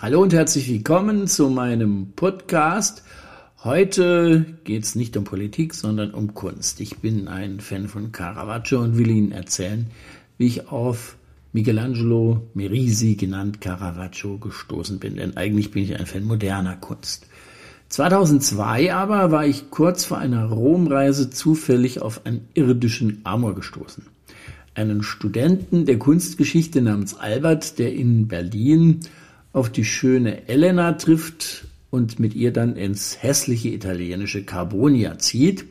Hallo und herzlich willkommen zu meinem Podcast. Heute geht es nicht um Politik, sondern um Kunst. Ich bin ein Fan von Caravaggio und will Ihnen erzählen, wie ich auf Michelangelo Merisi, genannt Caravaggio, gestoßen bin. Denn eigentlich bin ich ein Fan moderner Kunst. 2002 aber war ich kurz vor einer Romreise zufällig auf einen irdischen Amor gestoßen. Einen Studenten der Kunstgeschichte namens Albert, der in Berlin auf die schöne Elena trifft und mit ihr dann ins hässliche italienische Carbonia zieht.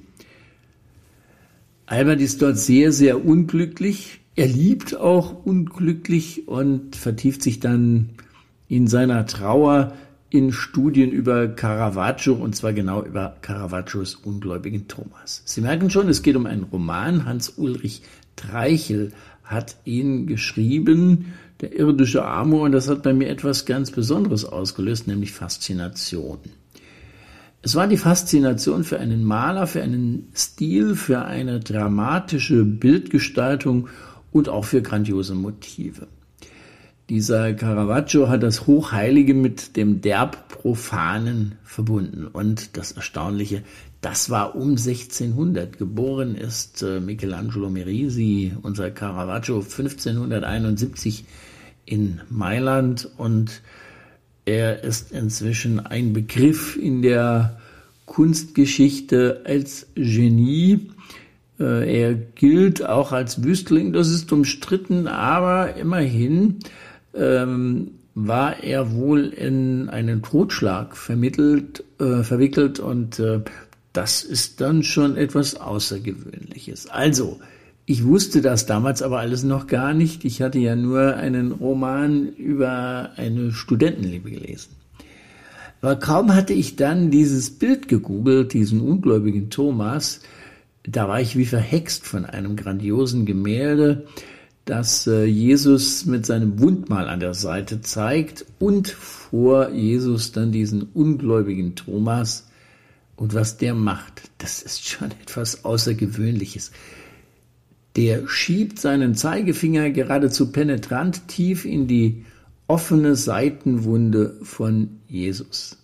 Albert ist dort sehr, sehr unglücklich. Er liebt auch unglücklich und vertieft sich dann in seiner Trauer in Studien über Caravaggio und zwar genau über Caravaggios ungläubigen Thomas. Sie merken schon, es geht um einen Roman. Hans-Ulrich Treichel hat ihn geschrieben der irdische Amor und das hat bei mir etwas ganz Besonderes ausgelöst, nämlich Faszination. Es war die Faszination für einen Maler, für einen Stil, für eine dramatische Bildgestaltung und auch für grandiose Motive. Dieser Caravaggio hat das Hochheilige mit dem derb-profanen verbunden. Und das Erstaunliche, das war um 1600. Geboren ist äh, Michelangelo Merisi, unser Caravaggio, 1571 in Mailand und er ist inzwischen ein Begriff in der Kunstgeschichte als Genie. Äh, er gilt auch als Wüstling, das ist umstritten, aber immerhin ähm, war er wohl in einen Totschlag vermittelt, äh, verwickelt und äh, das ist dann schon etwas Außergewöhnliches. Also, ich wusste das damals aber alles noch gar nicht. Ich hatte ja nur einen Roman über eine Studentenliebe gelesen. Aber kaum hatte ich dann dieses Bild gegoogelt, diesen ungläubigen Thomas, da war ich wie verhext von einem grandiosen Gemälde, das äh, Jesus mit seinem Wundmal an der Seite zeigt und vor Jesus dann diesen ungläubigen Thomas. Und was der macht, das ist schon etwas Außergewöhnliches der schiebt seinen Zeigefinger geradezu penetrant tief in die offene Seitenwunde von Jesus.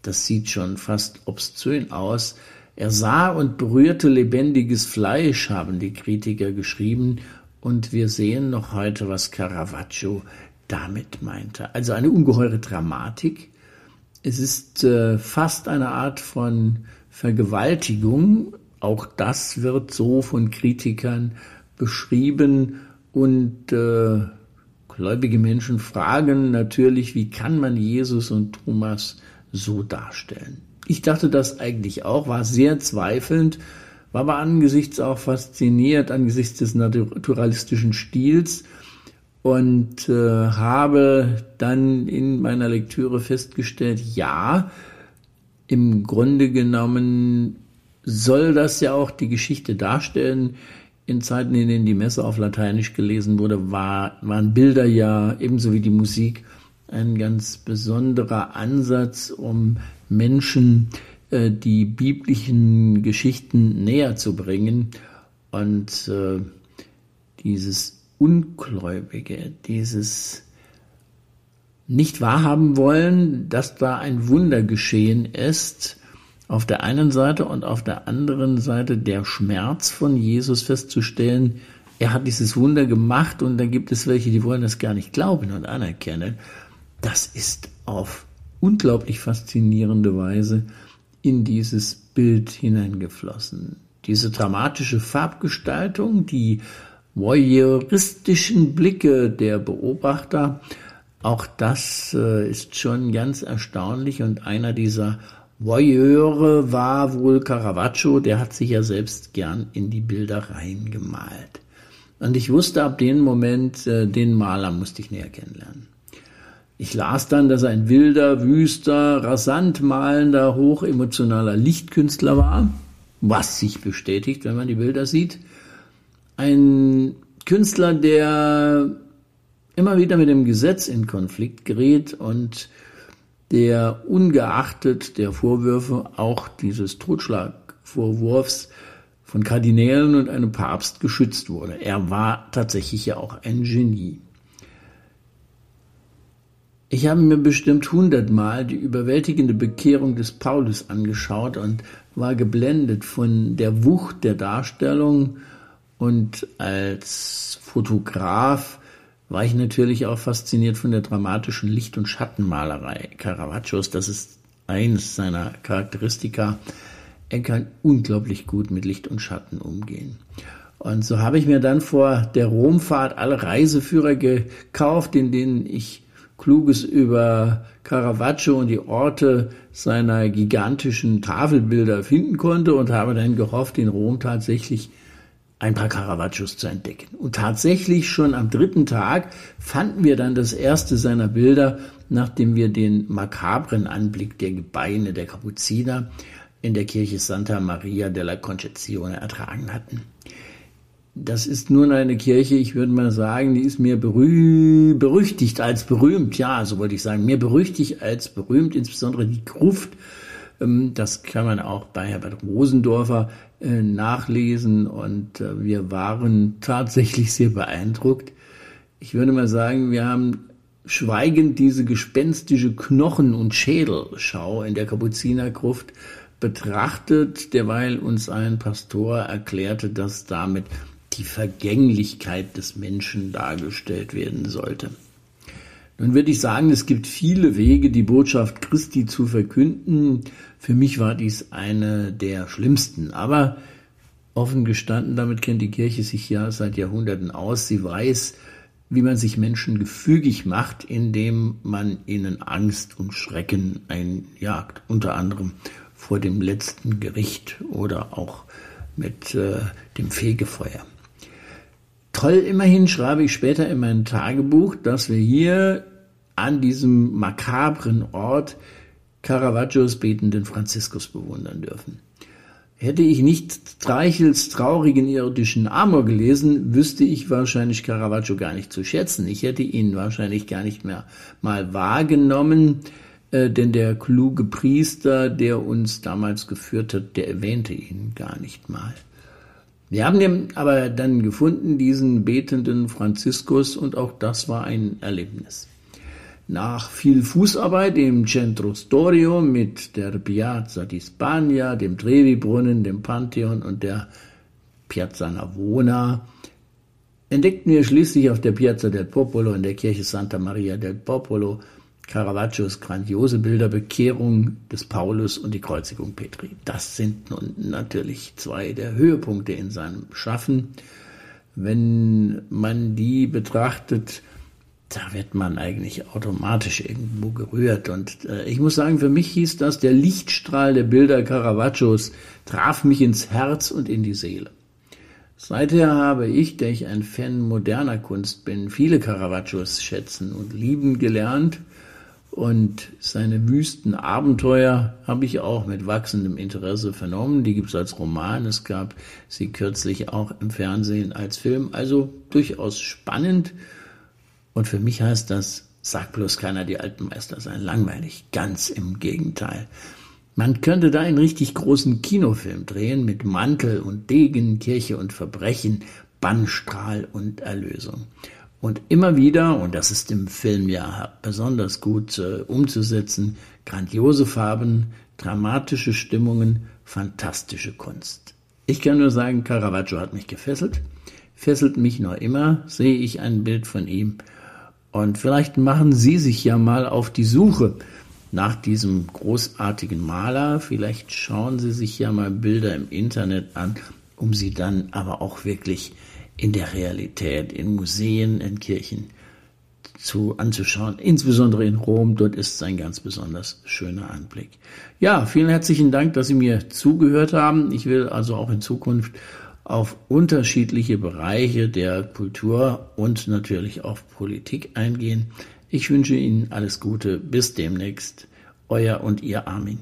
Das sieht schon fast obszön aus. Er sah und berührte lebendiges Fleisch, haben die Kritiker geschrieben, und wir sehen noch heute, was Caravaggio damit meinte. Also eine ungeheure Dramatik. Es ist äh, fast eine Art von Vergewaltigung, auch das wird so von Kritikern beschrieben und äh, gläubige Menschen fragen natürlich, wie kann man Jesus und Thomas so darstellen? Ich dachte das eigentlich auch, war sehr zweifelnd, war aber angesichts auch fasziniert, angesichts des naturalistischen Stils und äh, habe dann in meiner Lektüre festgestellt, ja, im Grunde genommen soll das ja auch die Geschichte darstellen. In Zeiten, in denen die Messe auf Lateinisch gelesen wurde, war, waren Bilder ja ebenso wie die Musik ein ganz besonderer Ansatz, um Menschen äh, die biblischen Geschichten näher zu bringen. Und äh, dieses Ungläubige, dieses nicht wahrhaben wollen, dass da ein Wunder geschehen ist, auf der einen Seite und auf der anderen Seite der Schmerz von Jesus festzustellen, er hat dieses Wunder gemacht und dann gibt es welche, die wollen das gar nicht glauben und anerkennen. Das ist auf unglaublich faszinierende Weise in dieses Bild hineingeflossen. Diese dramatische Farbgestaltung, die voyeuristischen Blicke der Beobachter, auch das äh, ist schon ganz erstaunlich und einer dieser Voyeure war wohl Caravaggio, der hat sich ja selbst gern in die Bilder reingemalt. Und ich wusste ab dem Moment, äh, den Maler musste ich näher kennenlernen. Ich las dann, dass er ein wilder, wüster, rasant malender, hochemotionaler Lichtkünstler war, was sich bestätigt, wenn man die Bilder sieht. Ein Künstler, der immer wieder mit dem Gesetz in Konflikt gerät und der ungeachtet der Vorwürfe auch dieses Totschlagvorwurfs von Kardinälen und einem Papst geschützt wurde. Er war tatsächlich ja auch ein Genie. Ich habe mir bestimmt hundertmal die überwältigende Bekehrung des Paulus angeschaut und war geblendet von der Wucht der Darstellung und als Fotograf war ich natürlich auch fasziniert von der dramatischen Licht- und Schattenmalerei Caravaggios. Das ist eines seiner Charakteristika. Er kann unglaublich gut mit Licht und Schatten umgehen. Und so habe ich mir dann vor der Romfahrt alle Reiseführer gekauft, in denen ich Kluges über Caravaggio und die Orte seiner gigantischen Tafelbilder finden konnte und habe dann gehofft, in Rom tatsächlich ein paar Caravaggios zu entdecken. Und tatsächlich schon am dritten Tag fanden wir dann das erste seiner Bilder, nachdem wir den makabren Anblick der Gebeine der Kapuziner in der Kirche Santa Maria della Concezione ertragen hatten. Das ist nun eine Kirche, ich würde mal sagen, die ist mehr berüh berüchtigt als berühmt. Ja, so wollte ich sagen, mehr berüchtigt als berühmt, insbesondere die Gruft. Ähm, das kann man auch bei Herbert Rosendorfer äh, nachlesen und äh, wir waren tatsächlich sehr beeindruckt. Ich würde mal sagen, wir haben schweigend diese gespenstische Knochen- und Schädelschau in der Kapuzinergruft betrachtet, derweil uns ein Pastor erklärte, dass damit die Vergänglichkeit des Menschen dargestellt werden sollte. Nun würde ich sagen, es gibt viele Wege, die Botschaft Christi zu verkünden. Für mich war dies eine der schlimmsten. Aber offen gestanden, damit kennt die Kirche sich ja seit Jahrhunderten aus. Sie weiß, wie man sich Menschen gefügig macht, indem man ihnen Angst und Schrecken einjagt. Unter anderem vor dem letzten Gericht oder auch mit äh, dem Fegefeuer. Toll, immerhin schreibe ich später in mein Tagebuch, dass wir hier an diesem makabren Ort Caravaggios betenden Franziskus bewundern dürfen. Hätte ich nicht Streichels traurigen irdischen Amor gelesen, wüsste ich wahrscheinlich Caravaggio gar nicht zu schätzen. Ich hätte ihn wahrscheinlich gar nicht mehr mal wahrgenommen, äh, denn der kluge Priester, der uns damals geführt hat, der erwähnte ihn gar nicht mal. Wir haben den aber dann gefunden, diesen betenden Franziskus, und auch das war ein Erlebnis. Nach viel Fußarbeit im Centro Storio mit der Piazza di Spagna, dem Trevi-Brunnen, dem Pantheon und der Piazza Navona entdeckten wir schließlich auf der Piazza del Popolo in der Kirche Santa Maria del Popolo Caravaggios grandiose Bilder Bekehrung des Paulus und die Kreuzigung Petri. Das sind nun natürlich zwei der Höhepunkte in seinem Schaffen. Wenn man die betrachtet, da wird man eigentlich automatisch irgendwo gerührt. Und äh, ich muss sagen, für mich hieß das, der Lichtstrahl der Bilder Caravaggios traf mich ins Herz und in die Seele. Seither habe ich, der ich ein Fan moderner Kunst bin, viele Caravaggios schätzen und lieben gelernt und seine wüsten Abenteuer habe ich auch mit wachsendem Interesse vernommen. Die gibt es als Roman. Es gab sie kürzlich auch im Fernsehen als Film. Also durchaus spannend. Und für mich heißt das, sag bloß keiner, die alten Meister seien langweilig. Ganz im Gegenteil. Man könnte da einen richtig großen Kinofilm drehen mit Mantel und Degen, Kirche und Verbrechen, Bannstrahl und Erlösung. Und immer wieder, und das ist im Film ja besonders gut äh, umzusetzen, grandiose Farben, dramatische Stimmungen, fantastische Kunst. Ich kann nur sagen, Caravaggio hat mich gefesselt, fesselt mich noch immer, sehe ich ein Bild von ihm. Und vielleicht machen Sie sich ja mal auf die Suche nach diesem großartigen Maler. Vielleicht schauen Sie sich ja mal Bilder im Internet an, um sie dann aber auch wirklich in der Realität, in Museen, in Kirchen zu anzuschauen, insbesondere in Rom. Dort ist es ein ganz besonders schöner Anblick. Ja, vielen herzlichen Dank, dass Sie mir zugehört haben. Ich will also auch in Zukunft auf unterschiedliche Bereiche der Kultur und natürlich auf Politik eingehen. Ich wünsche Ihnen alles Gute. Bis demnächst. Euer und Ihr Armin.